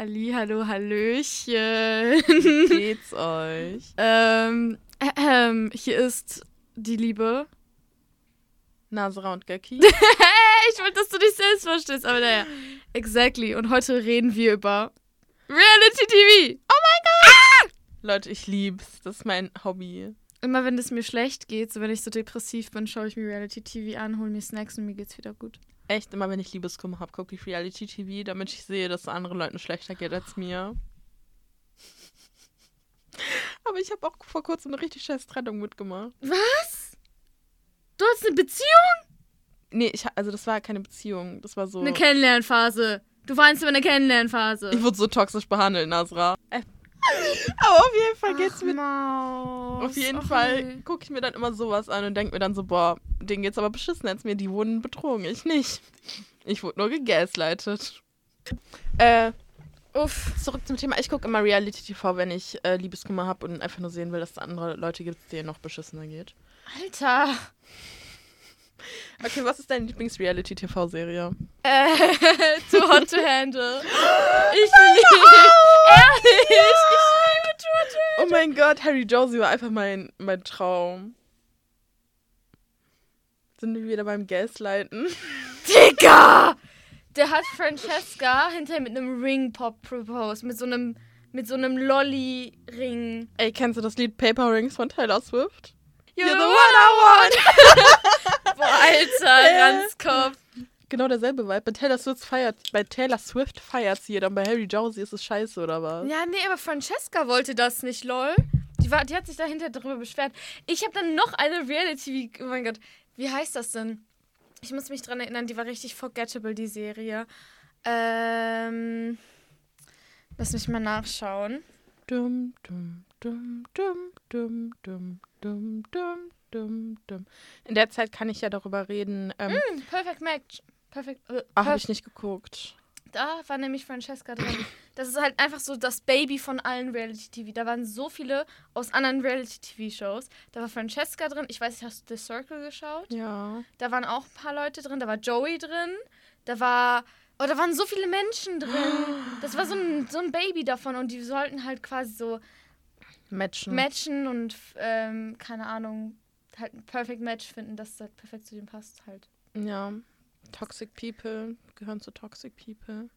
Ali, hallo, Hallöchen. Wie geht's euch? ähm, ähm, hier ist die Liebe. Nasra und Göcki. ich wollte, dass du dich selbst verstehst, aber naja. Exactly. Und heute reden wir über Reality TV. Oh mein Gott! Leute, ich lieb's. Das ist mein Hobby. Immer wenn es mir schlecht geht, so wenn ich so depressiv bin, schaue ich mir Reality TV an, hole mir Snacks und mir geht's wieder gut. Echt, immer wenn ich Liebeskummer habe, gucke ich Reality TV, damit ich sehe, dass es anderen Leuten schlechter geht als mir. Aber ich habe auch vor kurzem eine richtig scheiß Trennung mitgemacht. Was? Du hast eine Beziehung? Nee, ich, also das war keine Beziehung. Das war so. Eine Kennenlernphase. Du weinst über eine Kennenlernphase. ich wurde so toxisch behandelt, Nasra. Äh, Aber auf jeden Fall geht's Ach, mir. Maus. Auf jeden Ach, Fall gucke ich mir dann immer sowas an und denke mir dann so, boah, denen geht's aber beschissen als mir. Die wurden betrogen, ich nicht. Ich wurde nur gegaslightet. Äh, Uff. zurück zum Thema. Ich gucke immer Reality TV, wenn ich äh, Liebeskummer habe und einfach nur sehen will, dass es andere Leute gibt, denen noch beschissener geht. Alter. Okay, was ist deine Lieblings-Reality-TV-Serie? Äh, too hot to handle. Ich liebe. Ehrlich. Ich liebe Too hot to Oh mein Gott, Harry Josie war einfach mein, mein Traum. Sind wir wieder beim Gaslighten? Digga! Der hat Francesca hinterher mit einem Ring-Pop proposed. Mit so einem, mit so einem Lolly-Ring. Ey, kennst du das Lied Paper Rings von Taylor Swift? You're, You're the the one I want! Boah, Alter, Äh. Ranzkopf. Genau derselbe Vibe. Bei Taylor Swift feiert, bei Taylor Swift feiert sie, dann bei Harry Josie ist es scheiße, oder was? Ja, nee, aber Francesca wollte das nicht, lol. Die, war, die hat sich dahinter darüber beschwert. Ich habe dann noch eine Reality, oh mein Gott, wie heißt das denn? Ich muss mich dran erinnern, die war richtig forgettable, die Serie. Ähm, lass mich mal nachschauen. Dum, dum, dum, dum, dum, dum, dum, dum, dum, dum. In der Zeit kann ich ja darüber reden. Ähm, Hm, Perfect Match. Perfect. Äh, ah, habe ich nicht geguckt. Da war nämlich Francesca drin. Das ist halt einfach so das Baby von allen Reality-TV. Da waren so viele aus anderen Reality-TV-Shows. Da war Francesca drin. Ich weiß nicht, hast du The Circle geschaut? Ja. Da waren auch ein paar Leute drin. Da war Joey drin. Da war. Oh, da waren so viele Menschen drin. Das war so ein, so ein Baby davon. Und die sollten halt quasi so Matchen. matchen und, ähm, keine Ahnung, halt ein Perfect Match finden, das halt perfekt zu dem passt halt. Ja. Toxic People gehören zu Toxic People.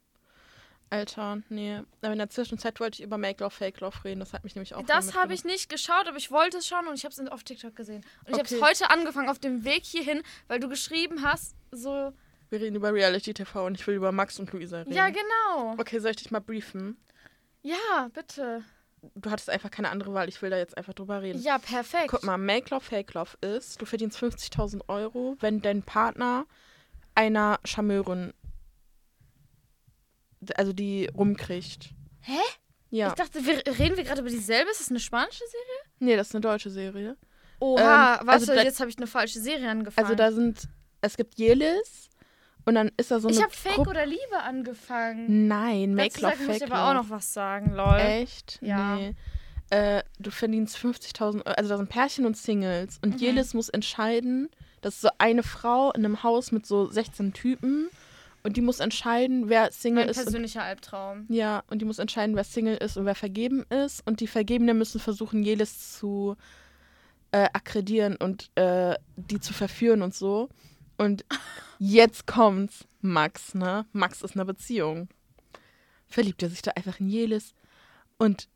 Alter, nee. Aber in der Zwischenzeit wollte ich über Make Love, Fake Love reden. Das hat mich nämlich auch Das habe ich nicht geschaut, aber ich wollte es schauen und ich habe es auf TikTok gesehen. Und ich habe Okay. es heute angefangen auf dem Weg hierhin, weil du geschrieben hast, so, Wir reden über Reality TV und ich will über Max und Luisa reden. ja, genau. Okay, soll ich dich mal briefen? Ja, bitte. Du hattest einfach keine andere Wahl. Ich will da jetzt einfach drüber reden. Ja, perfekt. Guck mal, Make Love, Fake Love ist, du verdienst 50.000 Euro, wenn dein Partner einer Charmeurin, also die rumkriegt. Hä? Ja. Ich dachte, wir, reden wir gerade über dieselbe? Ist das eine spanische Serie? nee, das ist eine deutsche Serie. Oha, Ähm, warte, also da- jetzt habe ich eine falsche Serie angefangen. Also da sind, es gibt Jelis und dann ist da so eine ich habe Fake Gruppe- oder Liebe angefangen. Nein, Make Love, muss ich Fake aber Love. auch noch was sagen, lol. Echt? Ja. Nee. Äh, du verdienst 50.000 Euro. Also da sind Pärchen und Singles. Und Mhm. Jelis muss entscheiden, das ist so eine Frau in einem Haus mit so 16 Typen. Und die muss entscheiden, wer Single Mein ist. Und, persönlicher Albtraum. ja, und die muss entscheiden, wer Single ist und wer vergeben ist. Und die Vergebenen müssen versuchen, Jelis zu äh, akkredieren und äh, die zu verführen und so. Und jetzt kommt's. Max, ne? Max ist in einer Beziehung. Verliebt er sich da einfach in Jelis. Und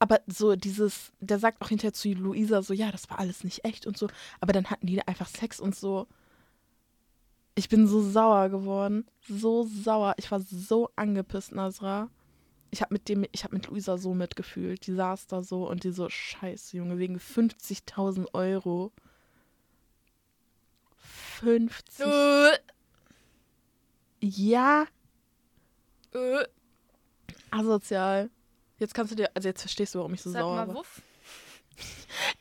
aber so dieses, der sagt auch hinterher zu Luisa so, ja, das war alles nicht echt und so. Aber dann hatten die einfach Sex und so. Ich bin so sauer geworden. So sauer. Ich war so angepisst, Nasra. Ich habe mit dem, ich habe mit Luisa so mitgefühlt. Die saß da so und die so, scheiße, Junge, wegen 50.000 Euro. 50. Äh, Ja, äh, asozial. Jetzt kannst du dir, also jetzt verstehst du, warum ich so sag sauer mal, war. wuff.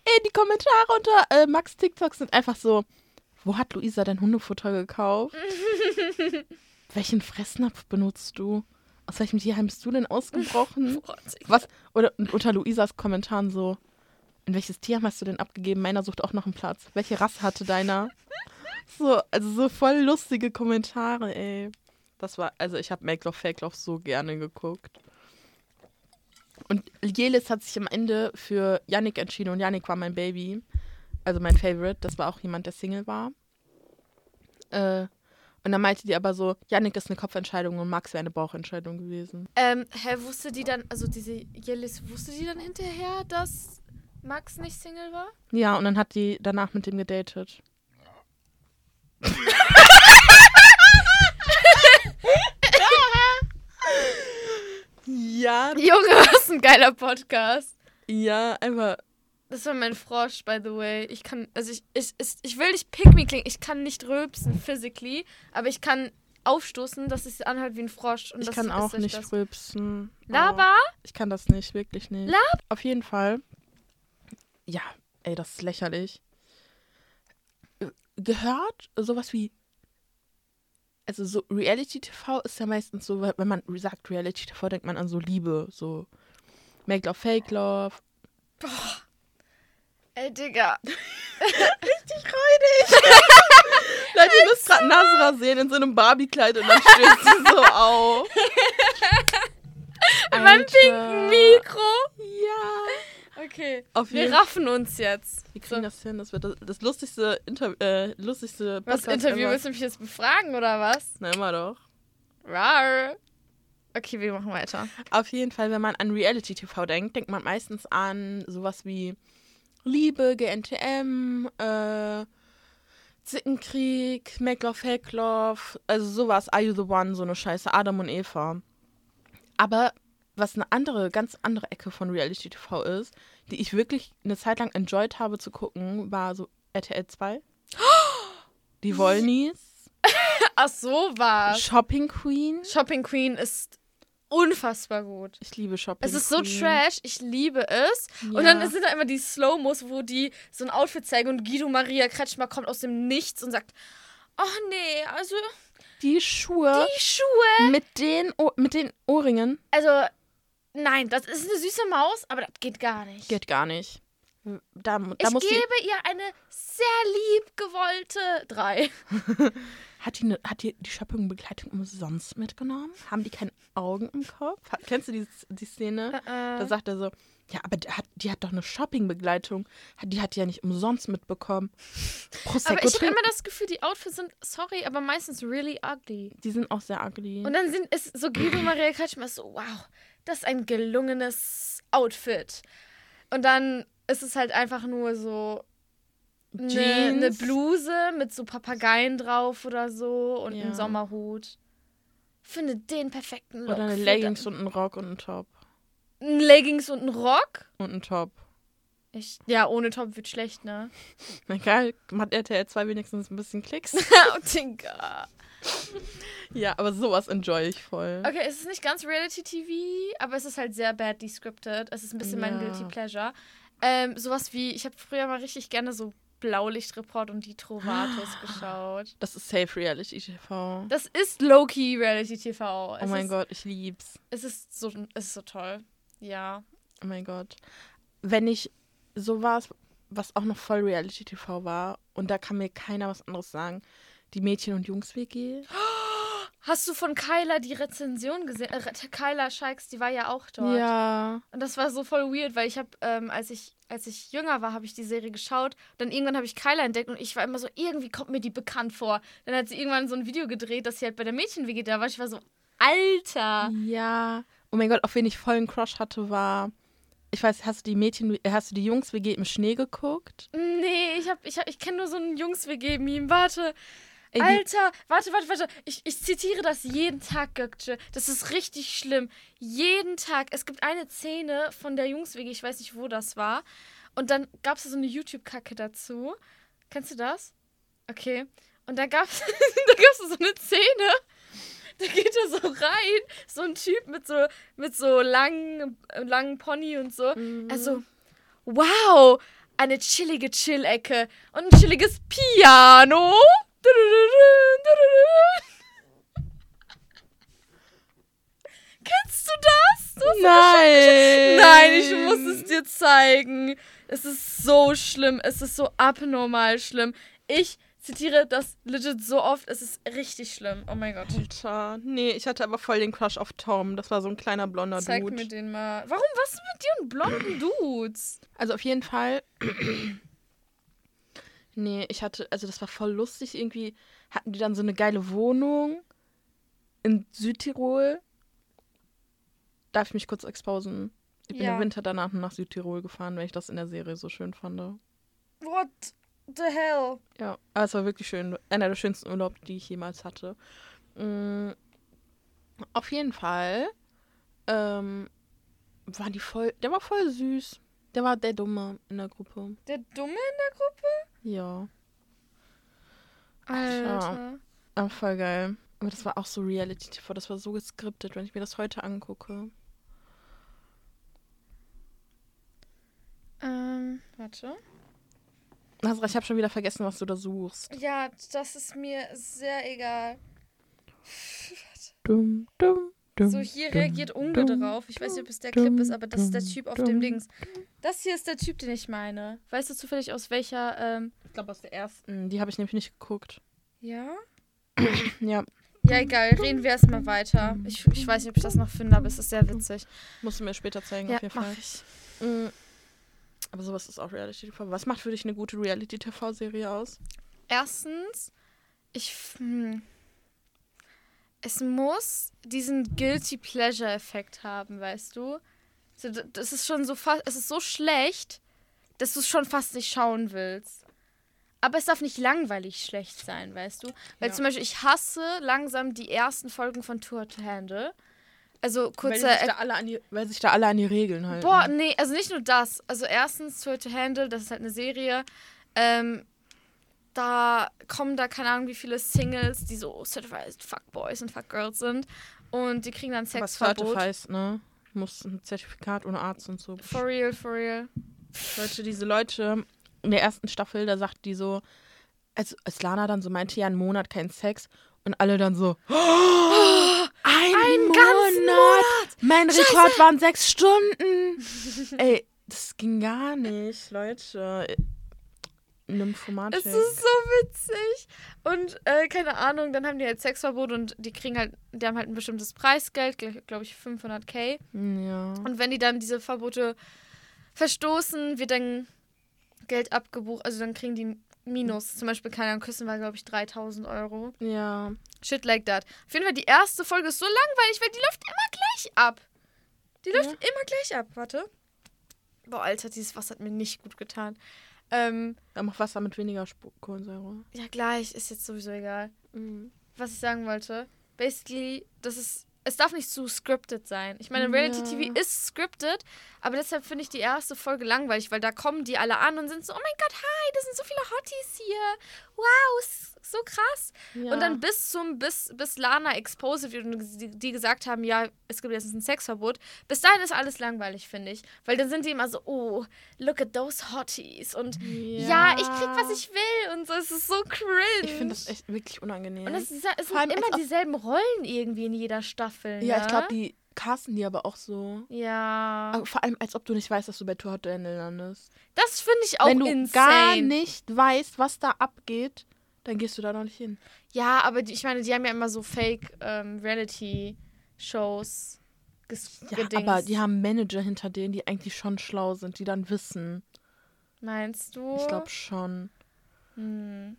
Ey, die Kommentare unter äh, Max TikTok sind einfach so, wo hat Luisa dein Hundefutter gekauft? Welchen Fressnapf benutzt du? Aus welchem Tierheim bist du denn ausgebrochen? Was? Oder unter Luisas Kommentaren so, in welches Tierheim hast du denn abgegeben? Meiner sucht auch noch einen Platz. Welche Rasse hatte deiner? So, also so voll lustige Kommentare, ey. Das war, also ich habe Make Love Fake Love so gerne geguckt. Und Jelis hat sich am Ende für Yannick entschieden und Yannick war mein Baby. Also mein Favorite. Das war auch jemand, der Single war. Äh, und dann meinte die aber so, Yannick ist eine Kopfentscheidung und Max wäre eine Bauchentscheidung gewesen. Ähm, hä, wusste die dann, also diese Jellis, wusste die dann hinterher, dass Max nicht Single war? Ja, und dann hat die danach mit dem gedatet. Ja, Junge, was ein geiler Podcast. ja, einfach. Das war mein Frosch, by the way. Ich kann, also ich, ich, ich, ich will nicht pick me klingen, ich kann nicht rülpsen physically, aber ich kann aufstoßen, dass es anhalt wie ein Frosch. Und Ich kann auch nicht das. rülpsen. Laber? aber Ich kann das nicht, wirklich nicht. Lab- Auf jeden Fall. Ja, ey, das ist lächerlich. Gehört sowas wie. Also so Reality TV ist ja meistens so, wenn man sagt Reality TV, denkt man an so Liebe, so Make Love, Fake Love. Ey, Digga. Richtig räudig. Leute, ihr müsst gerade Nasra sehen in so einem Barbie-Kleid und dann stößt sie so auf. Mit meinem pinken Mikro. Ja. Okay. Auf Wir raffen uns jetzt. Wir kriegen das hin. Das wird das, das lustigste, Inter äh, lustigste Was Podcast Interview? ever. Willst du mich jetzt befragen oder was? Na, immer doch. Rar. Okay, wir machen weiter. Auf jeden Fall, wenn man an Reality TV denkt, denkt man meistens an sowas wie Liebe, GNTM, äh, Zickenkrieg, Make Love, Fake Love, also sowas, Are You the One, so eine Scheiße, Adam und Eva. Aber was eine andere, ganz andere Ecke von Reality TV ist, die ich wirklich eine Zeit lang enjoyed habe zu gucken, war so RTL 2. Die Wollnies, Ach so, was. Shopping Queen. Shopping Queen ist unfassbar gut. Ich liebe Shopping Es ist so Queen. trash, ich liebe es. Ja. Und dann sind da immer die Slow-Mos, wo die so ein Outfit zeigen und Guido Maria Kretschmer kommt aus dem Nichts und sagt, ach nee, also Die Schuhe die Schuhe. mit den, oh mit den Ohrringen Also, nein, das ist eine süße Maus, aber das geht gar nicht. geht gar nicht. Da, da ich muss gebe die, ihr eine sehr lieb gewollte drei. hat die, ne, hat die die Shoppingbegleitung umsonst mitgenommen? Haben die keine Augen im Kopf? Hat, kennst du die, die Szene? Da sagt er so, ja, aber die hat, die hat doch eine Shoppingbegleitung. Die hat die ja nicht umsonst mitbekommen. Prosecco aber ich habe immer das Gefühl, die Outfits sind, sorry, aber meistens really ugly. Die sind auch sehr ugly. Und dann sind es so Guido Maria Kretschmer so, wow, das ist ein gelungenes Outfit. Und dann ist es halt einfach nur so eine, Jeans. Bluse mit so Papageien drauf oder so und Ja. einen Sommerhut. Finde den perfekten Look. Oder eine Leggings und ein Rock und ein Top. ein Leggings und ein Rock. Und ein Top. Ich, ja, ohne Top wird schlecht, ne? Egal, hat RTL 2 wenigstens ein bisschen Klicks. oh, Digga. Ja, aber sowas enjoy ich voll. Okay, es ist nicht ganz Reality-TV, aber es ist halt sehr badly scripted. Es ist ein bisschen mein Ja. Guilty Pleasure. Ähm, sowas wie, ich habe früher mal richtig gerne so Blaulichtreport und die Trovatos geschaut. Das ist Safe Reality TV. Das ist Low-Key Reality-TV. Oh mein Gott, ich lieb's. Es ist so, es ist so toll. Ja. Oh mein Gott. Wenn ich sowas, was auch noch voll Reality TV war, und da kann mir keiner was anderes sagen, die Mädchen- und Jungs-WG. Hast du von Kyla die Rezension gesehen? Äh, Kyla Scheiks, die war ja auch dort. Ja. Und das war so voll weird, weil ich habe, ähm, als ich als ich jünger war, habe ich die Serie geschaut. Dann irgendwann habe ich Kyla entdeckt und ich war immer so, irgendwie kommt mir die bekannt vor. Dann hat sie irgendwann so ein Video gedreht, dass sie halt bei der Mädchen-WG da war. Ich war so, Alter. Ja. Oh mein Gott, auf wen ich voll einen Crush hatte, war. Ich weiß, hast du die Mädchen, hast du die Jungs-WG im Schnee geguckt? Nee, ich hab, ich hab, ich kenne nur so ein Jungs-WG-Meme. Warte. Ey, Alter, warte, warte, warte. Ich, ich zitiere das jeden Tag, Gökce. Das ist richtig schlimm. Jeden Tag. Es gibt eine Szene von der Jungs-WG, ich weiß nicht, wo das war. Und dann gab es so eine YouTube-Kacke dazu. Kennst du das? Okay. Und da gab es da gab's so eine Szene. Da geht er so rein, so ein Typ mit so, mit so langen, langen Pony und so. Mhm. Also, wow, eine chillige Chill-Ecke und ein chilliges Piano. Kennst du das? Du hast Nein! Nein, ich muss es dir zeigen. Es ist so schlimm. Es ist so abnormal schlimm. Ich zitiere das legit so oft. Es ist richtig schlimm. Oh mein Gott. Alter. Nee, ich hatte aber voll den Crush auf Tom. Das war so ein kleiner blonder Zeig Dude. mir den mal. Warum? Was ist mit dir und blonden Dudes? Also auf jeden Fall. nee, ich hatte, also das war voll lustig. Irgendwie hatten die dann so eine geile Wohnung in Südtirol. Darf ich mich kurz exposen? Ich bin Ja. im Winter danach nach Südtirol gefahren, weil ich das in der Serie so schön fand. What the hell? Ja, aber es war wirklich schön. Einer der schönsten Urlaube, die ich jemals hatte. Mm, auf jeden Fall ähm, war die voll. Der war voll süß. Der war der Dumme in der Gruppe. Der Dumme in der Gruppe? Ja, Alter. aber voll geil. Aber das war auch so Reality-TV. Das war so geskriptet, wenn ich mir das heute angucke. Ähm, warte. Nasra, ich habe schon wieder vergessen, was du da suchst. Ja, das ist mir sehr egal. Dumm, dumm, So, hier reagiert Unge drauf. Ich weiß nicht, ob es der Clip ist, aber das ist der Typ auf dem Dings. Das hier ist der Typ, den ich meine. Weißt du zufällig aus welcher, ähm, Ich glaube, aus der ersten. Die habe ich nämlich nicht geguckt. ja? Ja, Ja, egal. Reden wir erstmal weiter. Ich, ich weiß nicht, ob ich das noch finde, aber es ist sehr witzig. musst du mir später zeigen, Ja, auf jeden mach Fall. ich. Mm. Aber sowas ist auch Reality-TV. Was macht für dich eine gute Reality-TV-Serie aus? Erstens, ich. Hm, es muss diesen Guilty Pleasure-Effekt haben, weißt du? So, Das ist schon so fast. Es ist so schlecht, dass du es schon fast nicht schauen willst. Aber es darf nicht langweilig schlecht sein, weißt du? Weil Ja. zum Beispiel, ich hasse langsam die ersten Folgen von Tour to Handle. Also Weil, kurze sich da alle an die, weil sich da alle an die Regeln halten. Boah, nee, also nicht nur das. Also erstens, Tour to Handle, das ist halt eine Serie. Ähm, da kommen da keine Ahnung wie viele Singles, die so Certified Fuckboys und Fuckgirls sind. Und die kriegen dann Sexverbot. Certifies, ne? Muss ein Zertifikat ohne Arzt und so. For real, for real. Leute, diese Leute in der ersten Staffel, da sagt die so, als, als Lana dann so meinte, ja, einen Monat kein Sex. Und alle dann so, oh, ein Einen Monat. Monat. Mein Scheiße. Rekord waren sechs Stunden. Ey, das ging gar nicht, Leute. Nymphomatik. Es ist so witzig. Und äh, keine Ahnung, dann haben die halt Sexverbot und die kriegen halt, die haben halt ein bestimmtes Preisgeld, glaube ich 500k. Ja. Und wenn die dann diese Verbote verstoßen, wird dann Geld abgebucht. Also dann kriegen die Minus. Zum Beispiel, keine Ahnung, Küssen war, glaube ich, 3000 Euro. Ja. Shit like that. Auf jeden Fall, die erste Folge ist so langweilig, weil die läuft immer gleich ab. Die läuft Ja. immer gleich ab. Warte. Boah, Alter, dieses Wasser hat mir nicht gut getan. Ähm, Dann mach Wasser mit weniger Sp- Kohlensäure. ja, gleich. Ist jetzt sowieso egal. Was ich sagen wollte. Basically, das ist. Es darf nicht zu scripted sein. Ich meine, Reality Ja. TV ist scripted, aber deshalb finde ich die erste Folge langweilig, weil da kommen die alle an und sind so, oh mein Gott, hi, das sind so viele Hotties hier. Wow, so krass. Ja. Und dann bis zum, bis, bis Lana exposed wird und die, die gesagt haben, ja, es gibt jetzt ein Sexverbot, bis dahin ist alles langweilig, finde ich. Weil dann sind die immer so, oh, look at those Hotties. Und ja, ich krieg, was ich will. Und so, es ist so cringe. Ich finde das echt wirklich unangenehm. Und es, es sind immer dieselben Rollen irgendwie in jeder Staffel. ja, ne? ich glaube, die casten die aber auch so. Ja. Aber vor allem, als ob du nicht weißt, dass du bei Tour Hot Handle landest. Das finde ich auch Wenn du insane. gar nicht weißt, was da abgeht, dann gehst du da noch nicht hin. Ja, aber die, ich meine, die haben ja immer so Fake ähm, Ja, gedingst. aber die haben Manager hinter denen, die eigentlich schon schlau sind, die dann wissen. Meinst du? Ich glaube schon. Hm.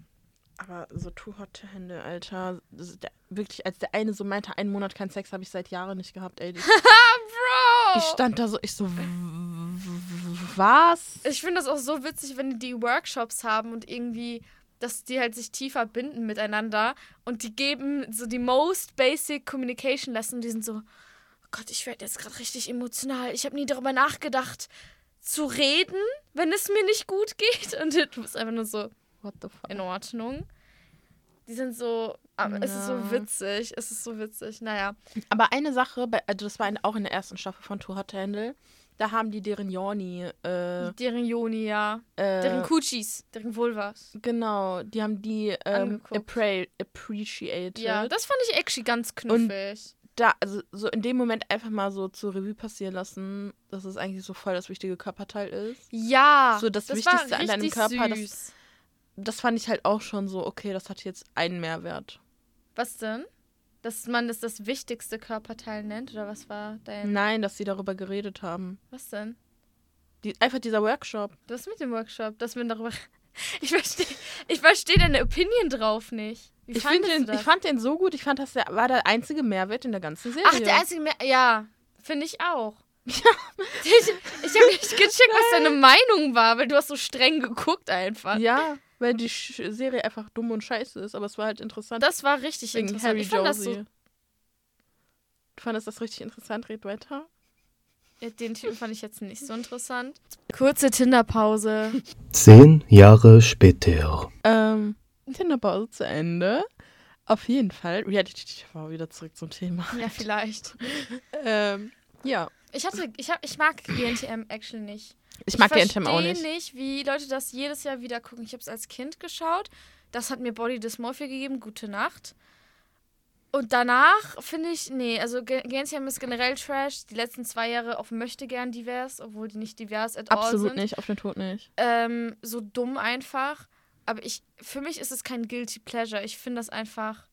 Aber so Too Hot to Handle, Alter. Das ist der, wirklich, als der eine so meinte, einen Monat kein Sex habe ich seit Jahren nicht gehabt, ey. Ich, Bro! ich stand da so, ich so, was? Ich finde das auch so witzig, wenn die Workshops haben und irgendwie, dass die halt sich tiefer binden miteinander und die geben so die most basic communication lesson. Die sind so, oh Gott, ich werde jetzt gerade richtig emotional. Ich habe nie darüber nachgedacht, zu reden, wenn es mir nicht gut geht. Und du bist einfach nur so, What the fuck? in Ordnung. Die sind so, aber es ist so Ja. witzig, es ist so witzig. Naja, Aber eine Sache, also das war auch in der ersten Staffel von Too Hot to Handle, da haben die deren Joni, äh, deren Joni, ja. äh, Deren Coochies, deren Vulvas. genau, die haben die ähm, appre appreciated. Ja, das fand ich actually ganz knuffig. da, also so in dem Moment einfach mal so zur Revue passieren lassen, dass es eigentlich so voll das wichtige Körperteil ist. Ja, So das war Wichtigste an deinem Körper, das- süß. das fand ich halt auch schon so, okay, das hat jetzt einen Mehrwert. Was denn? Dass man das das wichtigste Körperteil nennt? Oder was war dein. Nein, dass sie darüber geredet haben. Was denn? Die, einfach dieser Workshop. Was mit dem Workshop? Dass wir darüber. Ich verstehe ich versteh deine Opinion drauf nicht. Wie Ich, find den, das? ich fand den so gut. Ich fand, das der, war der einzige Mehrwert in der ganzen Serie. Ach, der einzige. Mehr ja, finde ich auch. Ich, ich habe nicht gecheckt, was deine Meinung war, weil du hast so streng geguckt einfach. Ja, weil die Sch Serie einfach dumm und scheiße ist. Aber es war halt interessant. Das war richtig interessant. Harry ich fand das so. Josie. Du fandest das richtig interessant, red weiter. Ja, Den Typen fand ich jetzt nicht so interessant. Kurze Tinderpause. Zehn Jahre später. Ähm, Tinderpause zu Ende. Auf jeden Fall. Reality TV wieder zurück zum Thema. Ja, vielleicht. Ähm, ja. Ich hatte, ich hab, ich mag GNTM actually nicht. Ich mag ich GNTM auch nicht. verstehe nicht, wie Leute das jedes Jahr wieder gucken. Ich habe es als Kind geschaut. Das hat mir Body Dysmorphia gegeben. Gute Nacht. Und danach finde ich, nee, also GNTM ist generell Trash. Die letzten zwei Jahre auf möchte gern divers, obwohl die nicht divers at all Absolut sind. nicht, auf den Tod nicht. Ähm, so dumm einfach. Aber ich, für mich ist es kein Guilty Pleasure. Ich finde das einfach,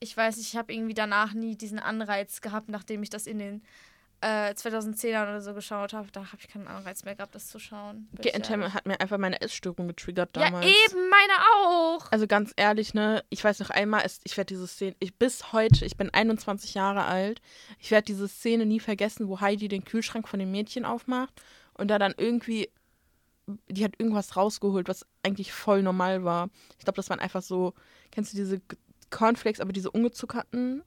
ich weiß nicht, ich habe irgendwie danach nie diesen Anreiz gehabt, nachdem ich das in den äh, 2010ern oder so geschaut habe. Da habe ich keinen Anreiz mehr gehabt, das zu schauen. ehrlich. hat mir einfach meine Essstörung getriggert Ja, damals. eben, meine auch. Also ganz ehrlich, ne, ich weiß noch einmal, ich werde diese Szene, ich bis heute, ich bin 21 Jahre alt, ich werde diese Szene nie vergessen, wo Heidi den Kühlschrank von dem Mädchen aufmacht und da dann irgendwie, die hat irgendwas rausgeholt, was eigentlich voll normal war. Ich glaube, das waren einfach so, kennst du diese Cornflakes, aber diese ungezuckerten,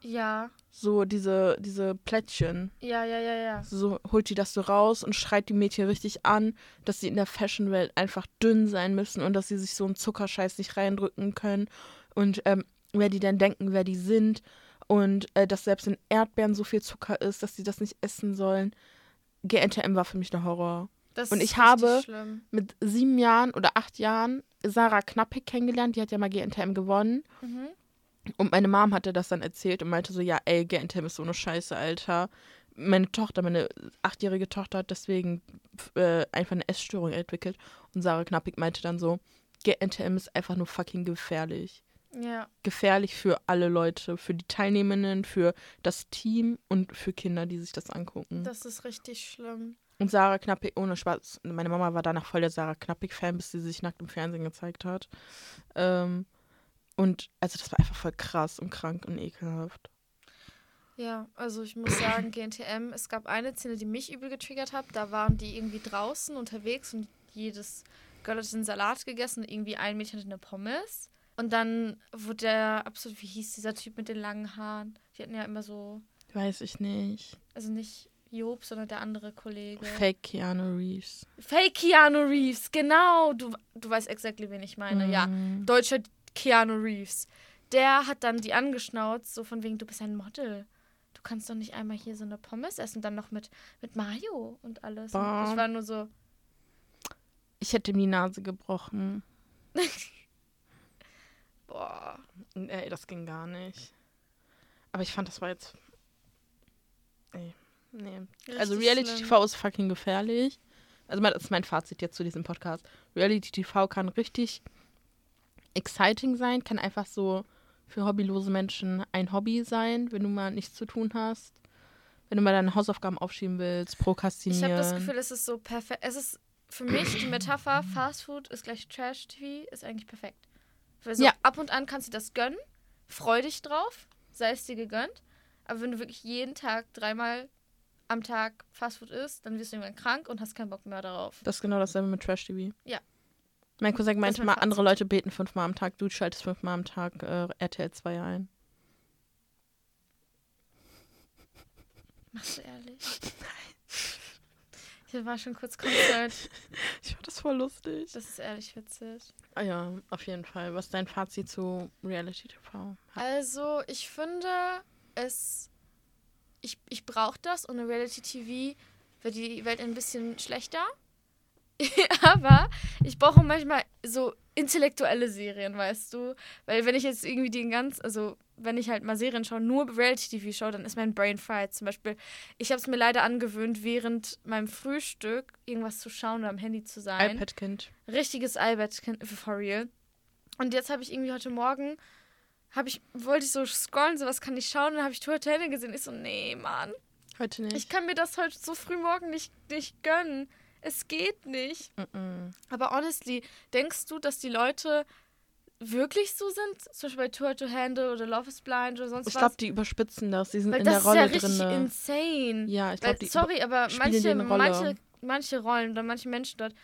Ja, so diese, diese Plättchen. ja, ja, ja, ja. So holt die das so raus und schreit die Mädchen richtig an, dass sie in der Fashionwelt einfach dünn sein müssen und dass sie sich so einen Zuckerscheiß nicht reindrücken können. Und ähm, wer die denn denken, wer die sind. Und äh, dass selbst in Erdbeeren so viel Zucker ist, dass sie das nicht essen sollen. GNTM war für mich der Horror. Das Und ich habe- Schlimm. Mit sieben Jahren oder acht Jahren Sarah Knappig kennengelernt, die hat ja mal GNTM gewonnen. Mhm. Und meine Mom hatte das dann erzählt und meinte so, ja, ey, GNTM ist so eine Scheiße, Alter. Meine Tochter, meine achtjährige Tochter hat deswegen äh, einfach eine Essstörung entwickelt. Und Sarah Knappig meinte dann so, GNTM ist einfach nur fucking gefährlich. Ja, Gefährlich für alle Leute, für die Teilnehmenden, für das Team und für Kinder, die sich das angucken. das ist richtig schlimm. und Sarah Knappig, ohne Spaß, meine Mama war danach voll der Sarah Knappig-Fan, bis sie sich nackt im Fernsehen gezeigt hat. Ähm, und also das war einfach voll krass und krank und ekelhaft. Ja, also ich muss sagen, GNTM, es gab eine Szene, die mich übel getriggert hat. Da waren die irgendwie draußen unterwegs und jedes Girl hat einen Salat gegessen und irgendwie ein Mädchen hatte eine Pommes. Und dann wurde der absolut, wie hieß dieser Typ mit den langen Haaren? Die hatten ja immer so, Weiß ich nicht. also nicht Job, sondern der andere Kollege. Fake Keanu Reeves. Fake Keanu Reeves, genau. Du, du weißt exactly, wen ich meine. Ja, Mhm. deutscher Keanu Reeves. Der hat dann die angeschnauzt, so von wegen, du bist ein Model. Du kannst doch nicht einmal hier so eine Pommes essen, dann noch mit, mit Mayo und alles. Und ich war nur so, Ich hätte ihm die Nase gebrochen. boah. Ey, das ging gar nicht. Aber ich fand, das war jetzt. Ey, nee. also Reality. TV ist fucking gefährlich. Also das ist mein Fazit jetzt zu diesem Podcast. Reality TV kann richtig exciting sein, kann einfach so für hobbylose Menschen ein Hobby sein, wenn du mal nichts zu tun hast. Wenn du mal deine Hausaufgaben aufschieben willst, Ich prokrastinieren. habe das Gefühl, es ist so perfekt. Es ist für mich die Metapher, Fast Food ist gleich Trash-TV, ist eigentlich perfekt. Weil so Ja. ab und an kannst du das gönnen, freu dich drauf, sei es dir gegönnt. Aber wenn du wirklich jeden Tag dreimal am Tag Fastfood isst, dann wirst du irgendwann krank und hast keinen Bock mehr darauf. Das ist genau dasselbe mit Trash TV. Ja. Mein Cousin meinte mein mal, andere. Leute beten fünfmal am Tag, du schaltest fünfmal am Tag äh, RTL 2 ein. Machst du ehrlich? Ich war schon kurz concerned. Ich fand das voll lustig. Das ist ehrlich witzig. Ah ja, auf jeden Fall. Was ist dein Fazit zu Reality TV? Also, ich finde, es. Ich, ich brauche das. Ohne Reality TV wird die Welt ein bisschen schlechter. Aber ich brauche manchmal so intellektuelle Serien, weißt du? Weil wenn ich jetzt irgendwie den ganz, also wenn ich halt mal Serien schaue, nur Reality-TV schaue, dann ist mein Brain fried. Zum Beispiel, ich habe es mir leider angewöhnt, während meinem Frühstück irgendwas zu schauen oder am Handy zu sein. iPad-Kind. Richtiges iPad, for real. Und jetzt habe ich irgendwie heute Morgen, habe ich, wollte ich so scrollen, so was kann ich schauen, und dann habe ich Tour Hotel gesehen. Ich so, nee, Mann, Heute nicht. ich kann mir das heute so früh morgen nicht, nicht gönnen. Es geht nicht. Mm-mm. Aber honestly, denkst du, dass die Leute wirklich so sind? Zum Beispiel bei Tour to Handle oder Love is Blind oder sonst Ich was? glaube, die überspitzen das. Die sind Weil in das der Rolle ist ja richtig drin. insane. Ja, ich glaube, die. sorry, aber manche, manche, manche Rollen oder manche Menschen dort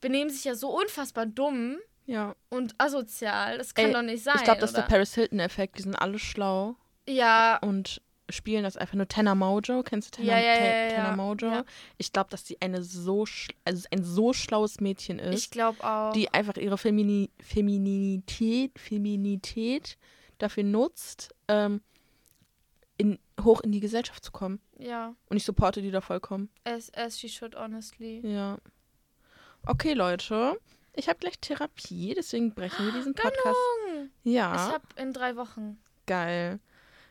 benehmen sich ja so unfassbar dumm Ja. und asozial. Das kann Ey, doch nicht sein. Ich glaube, das ist der? Paris Hilton-Effekt. Die sind alle schlau Ja, und spielen das einfach nur. Tenor Mojo, kennst du Tenor, Ja, ja, ja, Te- ja, Tenor ja. Mojo? Ich glaube, dass sie eine so, also ein so schlaues Mädchen ist. ich glaube auch. die einfach ihre Femini Femininität, Feminität dafür nutzt, ähm, in, hoch in die Gesellschaft zu kommen. ja, Und ich supporte die da vollkommen. as, as she should, honestly. Ja. Okay, Leute. Ich habe gleich Therapie, deswegen brechen wir diesen Podcast. Hm, Ja, Ich habe in drei Wochen. geil.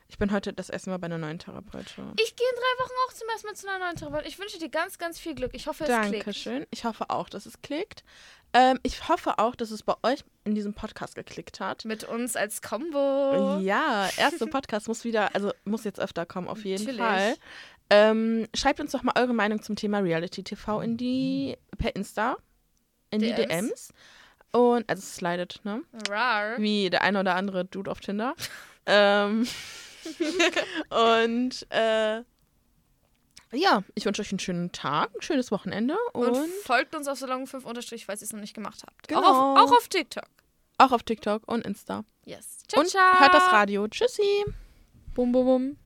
Ich bin heute das erste Mal bei einer neuen Therapeutin. Ich gehe in drei Wochen auch zum ersten Mal zu einer neuen Therapeutin. Ich wünsche dir ganz, ganz viel Glück. Ich hoffe, es klickt. Dankeschön. Ich hoffe auch, dass es klickt. Ähm, ich hoffe auch, dass es bei euch in diesem Podcast geklickt hat. Mit uns als Combo. Ja, erste Podcast muss wieder, also muss jetzt öfter kommen, auf jeden Natürlich. Fall. Ähm, schreibt uns doch mal eure Meinung zum Thema Reality TV in die, per Insta, in die DMs. DMs. Und, also slidet, ne? Rar. Wie der eine oder andere Dude auf Tinder. ähm, und, äh, ja, ich wünsche euch einen schönen Tag, ein schönes Wochenende und, Und, folgt uns auf Salon5 unterstrich, falls ihr es noch nicht gemacht habt. Genau. Auch, auf, auch auf TikTok. auch auf TikTok und Insta. Yes. Ciao, und ciao. hört das Radio. Tschüssi. Bum, bum, bum.